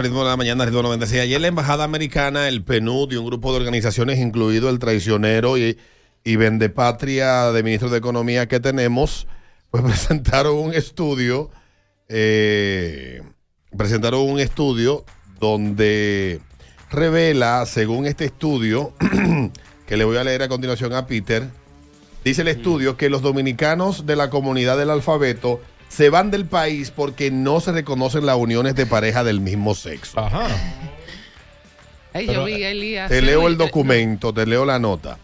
Ritmo de la mañana, ritmo 96. Ayer la embajada americana, el PNUD y un grupo de organizaciones, incluido el traicionero y, y vendepatria de ministro de Economía que tenemos, pues presentaron un estudio, eh, presentaron un estudio donde revela, según este estudio, que le voy a leer a continuación a Peter, dice el estudio que los dominicanos de la comunidad del alfabeto se van del país porque no se reconocen las uniones de pareja del mismo sexo. Ajá. Ay, yo vi a Elías. Te leo el documento, te leo la nota.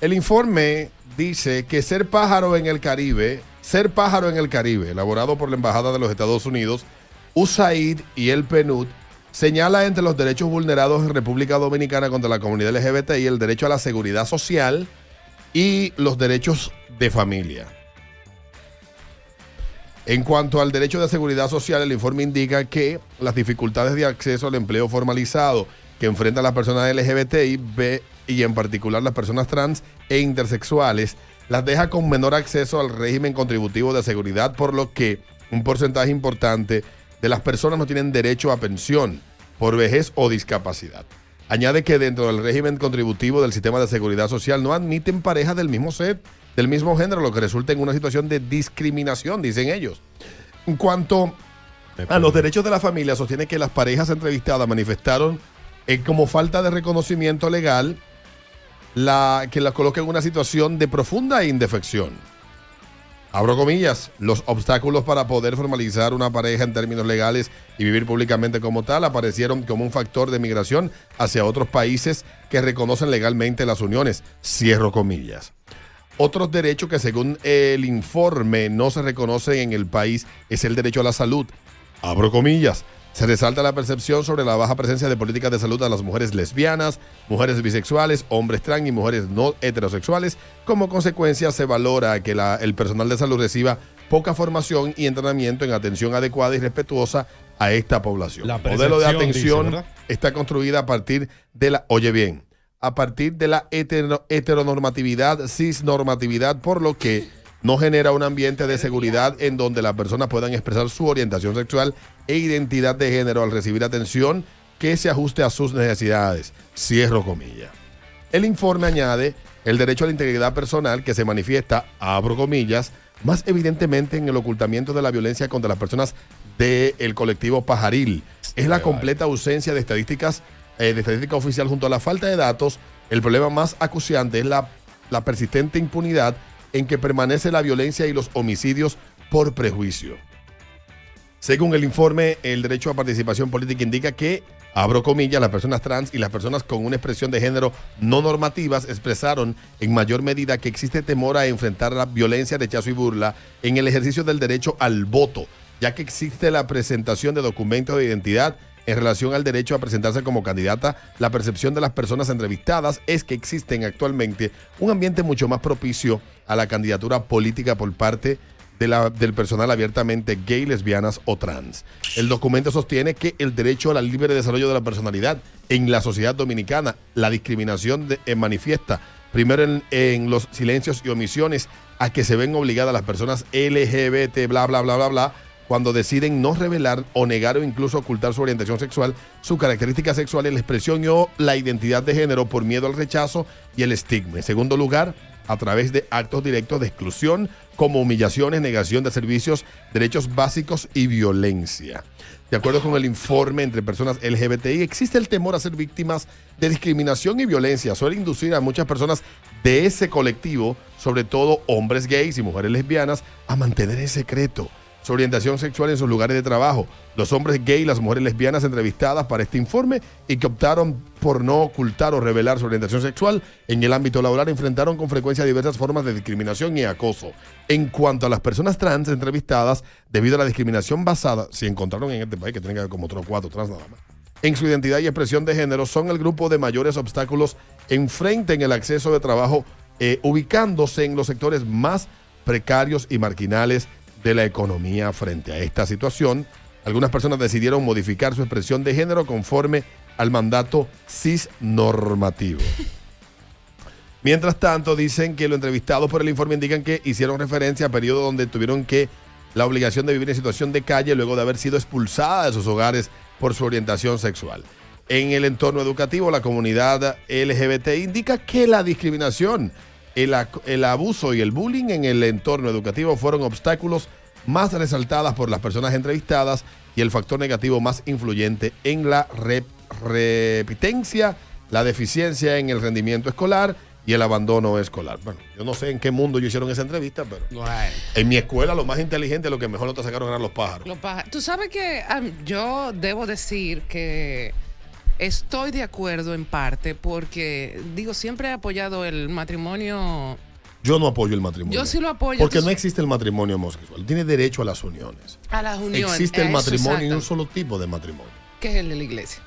El informe dice que ser pájaro en el Caribe, ser pájaro en el Caribe, elaborado por la Embajada de los Estados Unidos, USAID y el PNUD, señala entre los derechos vulnerados en República Dominicana contra la comunidad LGBTI el derecho a la seguridad social y los derechos de familia. En cuanto al derecho de seguridad social, el informe indica que las dificultades de acceso al empleo formalizado que enfrentan las personas LGBTI B, y en particular las personas trans e intersexuales las deja con menor acceso al régimen contributivo de seguridad, por lo que un porcentaje importante de las personas no tienen derecho a pensión por vejez o discapacidad. Añade que dentro del régimen contributivo del sistema de seguridad social no admiten parejas del mismo set, del mismo género, lo que resulta en una situación de discriminación, dicen ellos. En cuanto a los derechos de la familia, sostiene que las parejas entrevistadas manifestaron eh, como falta de reconocimiento legal la, que las coloca en una situación de profunda indefección. Abro comillas, los obstáculos para poder formalizar una pareja en términos legales y vivir públicamente como tal aparecieron como un factor de migración hacia otros países que reconocen legalmente las uniones. Cierro comillas. Otros derechos que según el informe no se reconocen en el país es el derecho a la salud. Abro comillas. Se resalta la percepción sobre la baja presencia de políticas de salud a las mujeres lesbianas, mujeres bisexuales, hombres trans y mujeres no heterosexuales. Como consecuencia, se valora que la- el personal de salud reciba poca formación y entrenamiento en atención adecuada y respetuosa a esta población. La el modelo de atención está construida a partir de la, oye bien, a partir de la hetero- heteronormatividad, cisnormatividad, por lo que no genera un ambiente de seguridad en donde las personas puedan expresar su orientación sexual e identidad de género al recibir atención que se ajuste a sus necesidades. Cierro comillas. El informe añade el derecho a la integridad personal que se manifiesta, abro comillas, más evidentemente en el ocultamiento de la violencia contra las personas del colectivo pajaril. Es la completa ausencia de estadísticas, eh, de estadística oficial junto a la falta de datos. El problema más acuciante es la, la persistente impunidad en que permanece la violencia y los homicidios por prejuicio. Según el informe, el derecho a participación política indica que, abro comillas, las personas trans y las personas con una expresión de género no normativas expresaron en mayor medida que existe temor a enfrentar la violencia, rechazo y burla en el ejercicio del derecho al voto, ya que existe la presentación de documentos de identidad en relación al derecho a presentarse como candidata, la percepción de las personas entrevistadas es que existen actualmente un ambiente mucho más propicio a la candidatura política por parte de la- del personal abiertamente gay, lesbianas o trans. El documento sostiene que el derecho al libre desarrollo de la personalidad en la sociedad dominicana, la discriminación de- eh, manifiesta primero en, en los silencios y omisiones a que se ven obligadas las personas LGBT, bla, bla, bla, bla, bla, cuando deciden no revelar o negar o incluso ocultar su orientación sexual, su característica sexual, la expresión o la identidad de género por miedo al rechazo y el estigma. En segundo lugar, a través de actos directos de exclusión como humillaciones, negación de servicios, derechos básicos y violencia. De acuerdo con el informe entre personas LGBTI, existe el temor a ser víctimas de discriminación y violencia. Suele inducir a muchas personas de ese colectivo, sobre todo hombres gays y mujeres lesbianas, a mantener en secreto su orientación sexual en sus lugares de trabajo. Los hombres gay y las mujeres lesbianas entrevistadas para este informe y que optaron por no ocultar o revelar su orientación sexual en el ámbito laboral enfrentaron con frecuencia diversas formas de discriminación y acoso. En cuanto a las personas trans entrevistadas, debido a la discriminación basada, si encontraron en este país que tienen como otros cuatro trans nada más, en su identidad y expresión de género, son el grupo de mayores obstáculos enfrente en el acceso de trabajo, eh, ubicándose en los sectores más precarios y marginales de la economía frente a esta situación. Algunas personas decidieron modificar su expresión de género conforme al mandato cisnormativo. Mientras tanto, dicen que los entrevistados por el informe indican que hicieron referencia a periodos donde tuvieron que la obligación de vivir en situación de calle luego de haber sido expulsada de sus hogares por su orientación sexual. En el entorno educativo, la comunidad LGBT indica que la discriminación, el, el abuso y el bullying en el entorno educativo fueron obstáculos más resaltadas por las personas entrevistadas y el factor negativo más influyente en la rep- repitencia, la deficiencia en el rendimiento escolar y el abandono escolar. Bueno, yo no sé en qué mundo yo hicieron esa entrevista, pero Bueno. en mi escuela lo más inteligente, lo que mejor no te sacaron eran los pájaros. Los paja- Tú sabes que am, yo debo decir que estoy de acuerdo en parte porque, digo, siempre he apoyado el matrimonio. Yo no apoyo el matrimonio. Yo sí lo apoyo. Porque no existe el matrimonio homosexual. Tiene derecho a las uniones. A las uniones. Existe el Eso, matrimonio y un solo tipo de matrimonio. Que es el de la iglesia.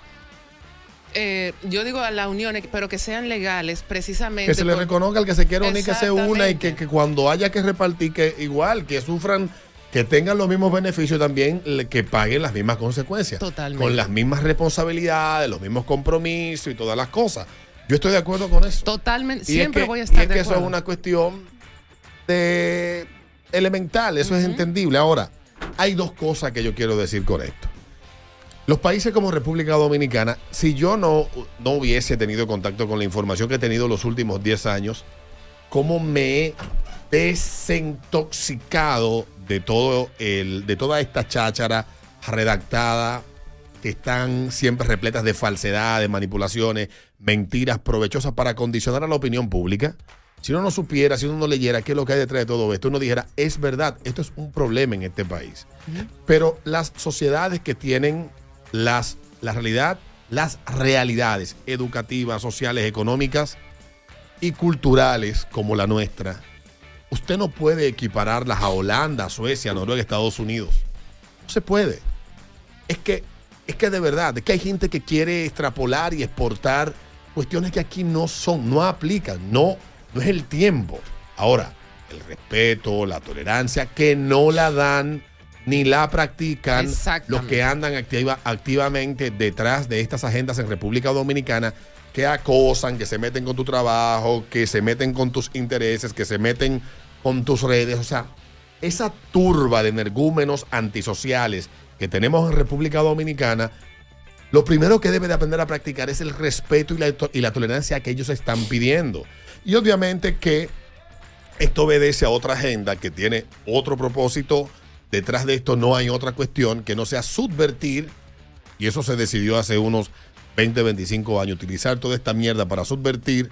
Eh, yo digo a las uniones, pero que sean legales precisamente. Que se le por- reconozca al que se quiera unir, que se una y que cuando haya que repartir, que igual, que sufran, que tengan los mismos beneficios también, que paguen las mismas consecuencias. Totalmente. Con las mismas responsabilidades, los mismos compromisos y todas las cosas. Yo estoy de acuerdo con eso. Totalmente. Y es Siempre que- voy a y estar es de que eso es acuerdo. una cuestión de elemental, eso es entendible. Ahora, hay dos cosas que yo quiero decir con esto. Los países como República Dominicana, si yo no, no hubiese tenido contacto con la información que he tenido los últimos 10 años, ¿cómo me he desintoxicado de todo el, de toda esta cháchara redactada que están siempre repletas de falsedades, manipulaciones, mentiras provechosas para condicionar a la opinión pública. Si uno no supiera, si uno no leyera qué es lo que hay detrás de todo esto, uno dijera, es verdad, esto es un problema en este país. Pero las sociedades que tienen las, la realidad, las realidades educativas, sociales, económicas y culturales como la nuestra, usted no puede equipararlas a Holanda, Suecia, Noruega, Estados Unidos. No se puede. Es que, es que de verdad, es que hay gente que quiere extrapolar y exportar cuestiones que aquí no son, no aplican, no, no es el tiempo. Ahora, el respeto, la tolerancia, que no la dan ni la practican los que andan activa- activamente detrás de estas agendas en República Dominicana que acosan, que se meten con tu trabajo, que se meten con tus intereses, que se meten con tus redes. O sea, esa turba de energúmenos antisociales que tenemos en República Dominicana, lo primero que debe de aprender a practicar es el respeto y la, y la tolerancia que ellos están pidiendo. Y obviamente que esto obedece a otra agenda que tiene otro propósito. Detrás de esto no hay otra cuestión que no sea subvertir, y eso se decidió hace unos 20, 25 años, utilizar toda esta mierda para subvertir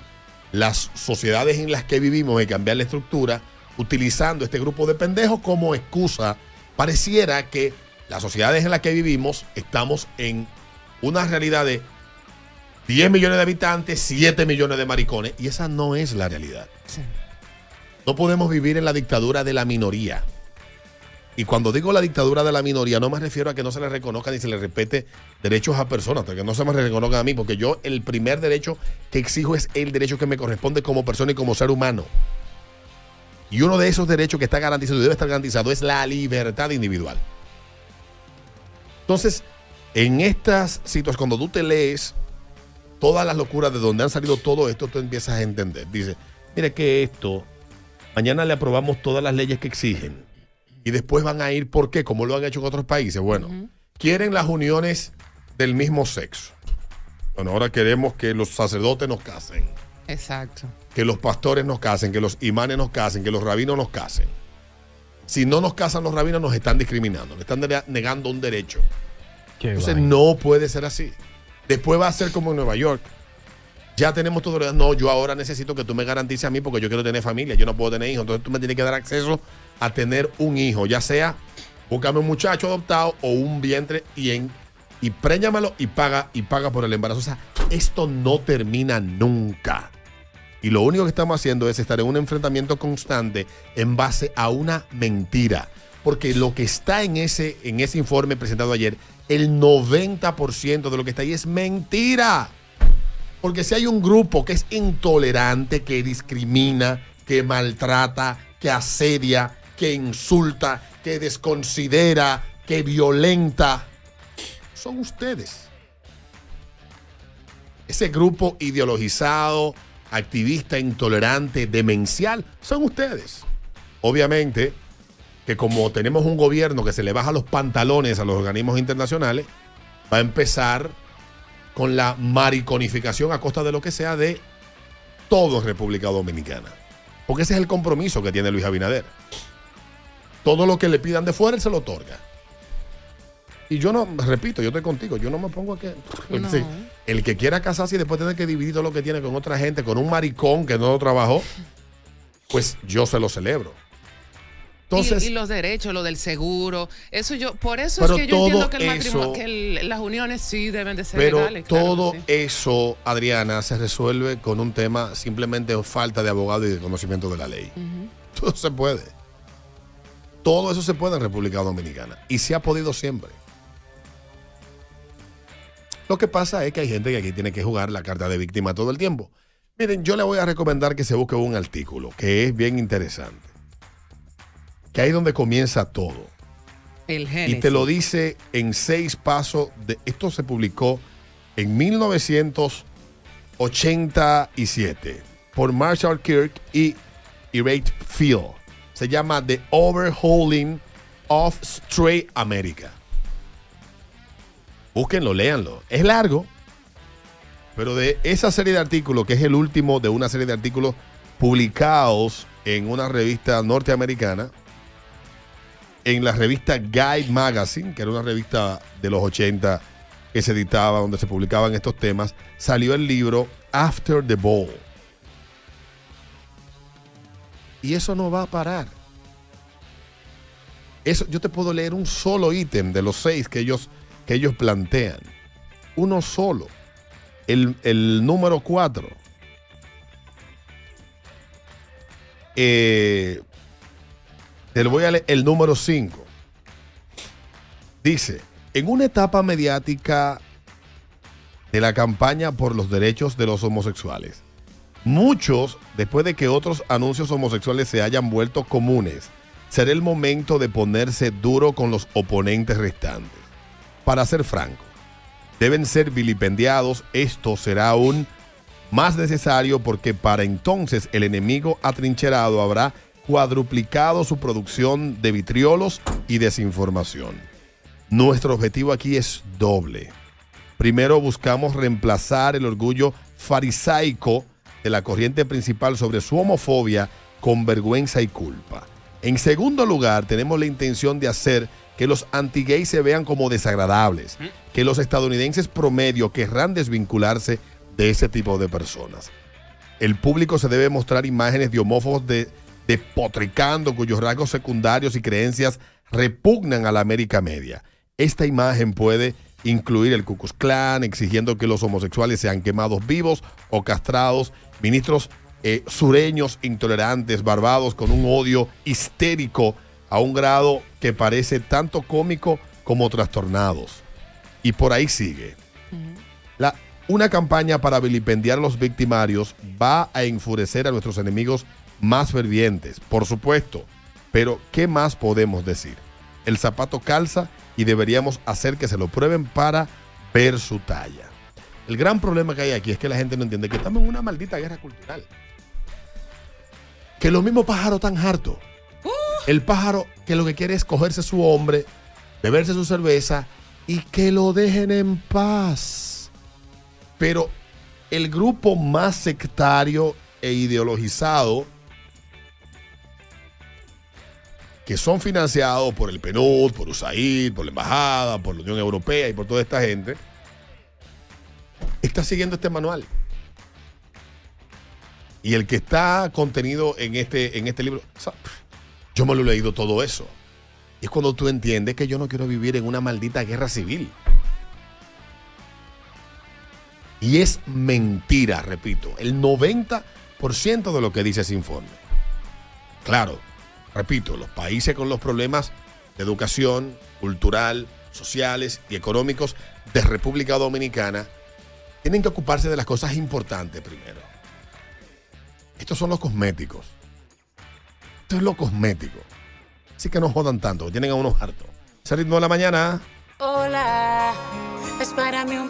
las sociedades en las que vivimos y cambiar la estructura, utilizando este grupo de pendejos como excusa. Pareciera que las sociedades en las que vivimos estamos en una realidad de 10 millones de habitantes, 7 millones de maricones, y esa no es la realidad. Sí. No podemos vivir en la dictadura de la minoría. Y cuando digo la dictadura de la minoría, no me refiero a que no se le reconozca ni se le respete derechos a personas, que no se me reconozcan a mí, porque yo el primer derecho que exijo es el derecho que me corresponde como persona y como ser humano. Y uno de esos derechos que está garantizado y debe estar garantizado es la libertad individual. Entonces, en estas situaciones, cuando tú te lees todas las locuras de donde han salido todo esto, tú empiezas a entender. Dice, mire que esto, mañana le aprobamos todas las leyes que exigen. Y después van a ir, ¿por qué? Como lo han hecho en otros países. Bueno, quieren las uniones del mismo sexo. Bueno, ahora queremos que los sacerdotes nos casen, Exacto. Que los pastores nos casen, que los imanes nos casen, que los rabinos nos casen. Si no nos casan los rabinos, nos están discriminando, nos están nega- negando un derecho. Qué Entonces no puede ser así. Después va a ser como en Nueva York. Ya tenemos todo. lo- No, yo ahora necesito que tú me garantices a mí porque yo quiero tener familia. Yo no puedo tener hijos. Entonces tú me tienes que dar acceso a tener un hijo. Ya sea, búscame un muchacho adoptado o un vientre y en y préñamelo y paga y paga por el embarazo. O sea, esto no termina nunca. Y lo único que estamos haciendo es estar en un enfrentamiento constante en base a una mentira. Porque lo que está en ese, en ese informe presentado ayer, el 90% de lo que está ahí es mentira. Porque si hay un grupo que es intolerante, que discrimina, que maltrata, que asedia, que insulta, que desconsidera, que violenta, son ustedes. Ese grupo ideologizado, activista, intolerante, demencial, son ustedes. Obviamente que como tenemos un gobierno que se le baja los pantalones a los organismos internacionales, va a empezar con la mariconificación a costa de lo que sea de todo en República Dominicana. Porque ese es el compromiso que tiene Luis Abinader. Todo lo que le pidan de fuera, él se lo otorga. Y yo no, repito, yo estoy contigo, yo no me pongo a que. No. Sí, el que quiera casarse y después tener que dividir todo lo que tiene con otra gente, con un maricón que no lo trabajó, pues yo se lo celebro. Entonces, y, y los derechos, lo del seguro, eso yo, por eso Pero es que yo entiendo que, el matrimonio, que el- las uniones sí deben de ser pero legales. que todo sí. eso, Adriana, se resuelve con un tema simplemente falta de abogado y de conocimiento de la ley. Todo se puede. Todo eso se puede en República Dominicana. Y se ha podido siempre. Lo que pasa es que hay gente que aquí tiene que jugar la carta de víctima todo el tiempo. Miren, yo le voy a recomendar que se busque un artículo que es bien interesante. Que ahí es donde comienza todo. El Y te lo dice en seis pasos. De, esto se publicó en 1987 por Marshall Kirk y Irate Field. Se llama The Overhauling of Stray America. Búsquenlo, léanlo. Es largo, pero de esa serie de artículos, que es el último de una serie de artículos publicados en una revista norteamericana, en la revista Guide Magazine, que era una revista de los 80 que se editaba, donde se publicaban estos temas, salió el libro After the Ball. Y eso no va a parar. Eso, yo te puedo leer un solo ítem de los seis que ellos, que ellos plantean. Uno solo. El, el número cuatro. Eh, voy a leer el número 5. Dice, en una etapa mediática de la campaña por los derechos de los homosexuales, muchos, después de que otros anuncios homosexuales se hayan vuelto comunes, será el momento de ponerse duro con los oponentes restantes. Para ser franco, deben ser vilipendiados, esto será aún más necesario porque para entonces el enemigo atrincherado habrá cuadruplicado su producción de vitriolos y desinformación. Nuestro objetivo aquí es doble. Primero buscamos reemplazar el orgullo farisaico de la corriente principal sobre su homofobia con vergüenza y culpa. En segundo lugar, tenemos la intención de hacer que los anti-gays se vean como desagradables, que los estadounidenses promedio querrán desvincularse de ese tipo de personas. El público se debe mostrar imágenes de homófobos de, despotricando cuyos rasgos secundarios y creencias repugnan a la América media. Esta imagen puede incluir el Ku Klux Klan, exigiendo que los homosexuales sean quemados vivos o castrados, ministros eh, sureños intolerantes, barbados con un odio histérico a un grado que parece tanto cómico como trastornados. Y por ahí sigue. La- una campaña para vilipendiar a los victimarios va a enfurecer a nuestros enemigos más fervientes, por supuesto. Pero, ¿qué más podemos decir? El zapato calza y deberíamos hacer que se lo prueben para ver su talla. El gran problema que hay aquí es que la gente no entiende que estamos en una maldita guerra cultural. Que los mismos pájaros están hartos. El pájaro que lo que quiere es cogerse su hombre, beberse su cerveza y que lo dejen en paz. Pero el grupo más sectario e ideologizado, que son financiados por el PNUD, por USAID, por la Embajada, por la Unión Europea y por toda esta gente, está siguiendo este manual. Y el que está contenido en este, en este libro, yo me lo he leído todo eso. Y es cuando tú entiendes que yo no quiero vivir en una maldita guerra civil. Y es mentira, repito, el 90% de lo que dice ese informe. Claro, repito, los países con los problemas de educación, cultural, sociales y económicos de República Dominicana tienen que ocuparse de las cosas importantes primero. Estos son los cosméticos. Esto es lo cosmético. Así que no jodan tanto, tienen a unos hartos. Ese ritmo de la mañana. Hola, es para mí un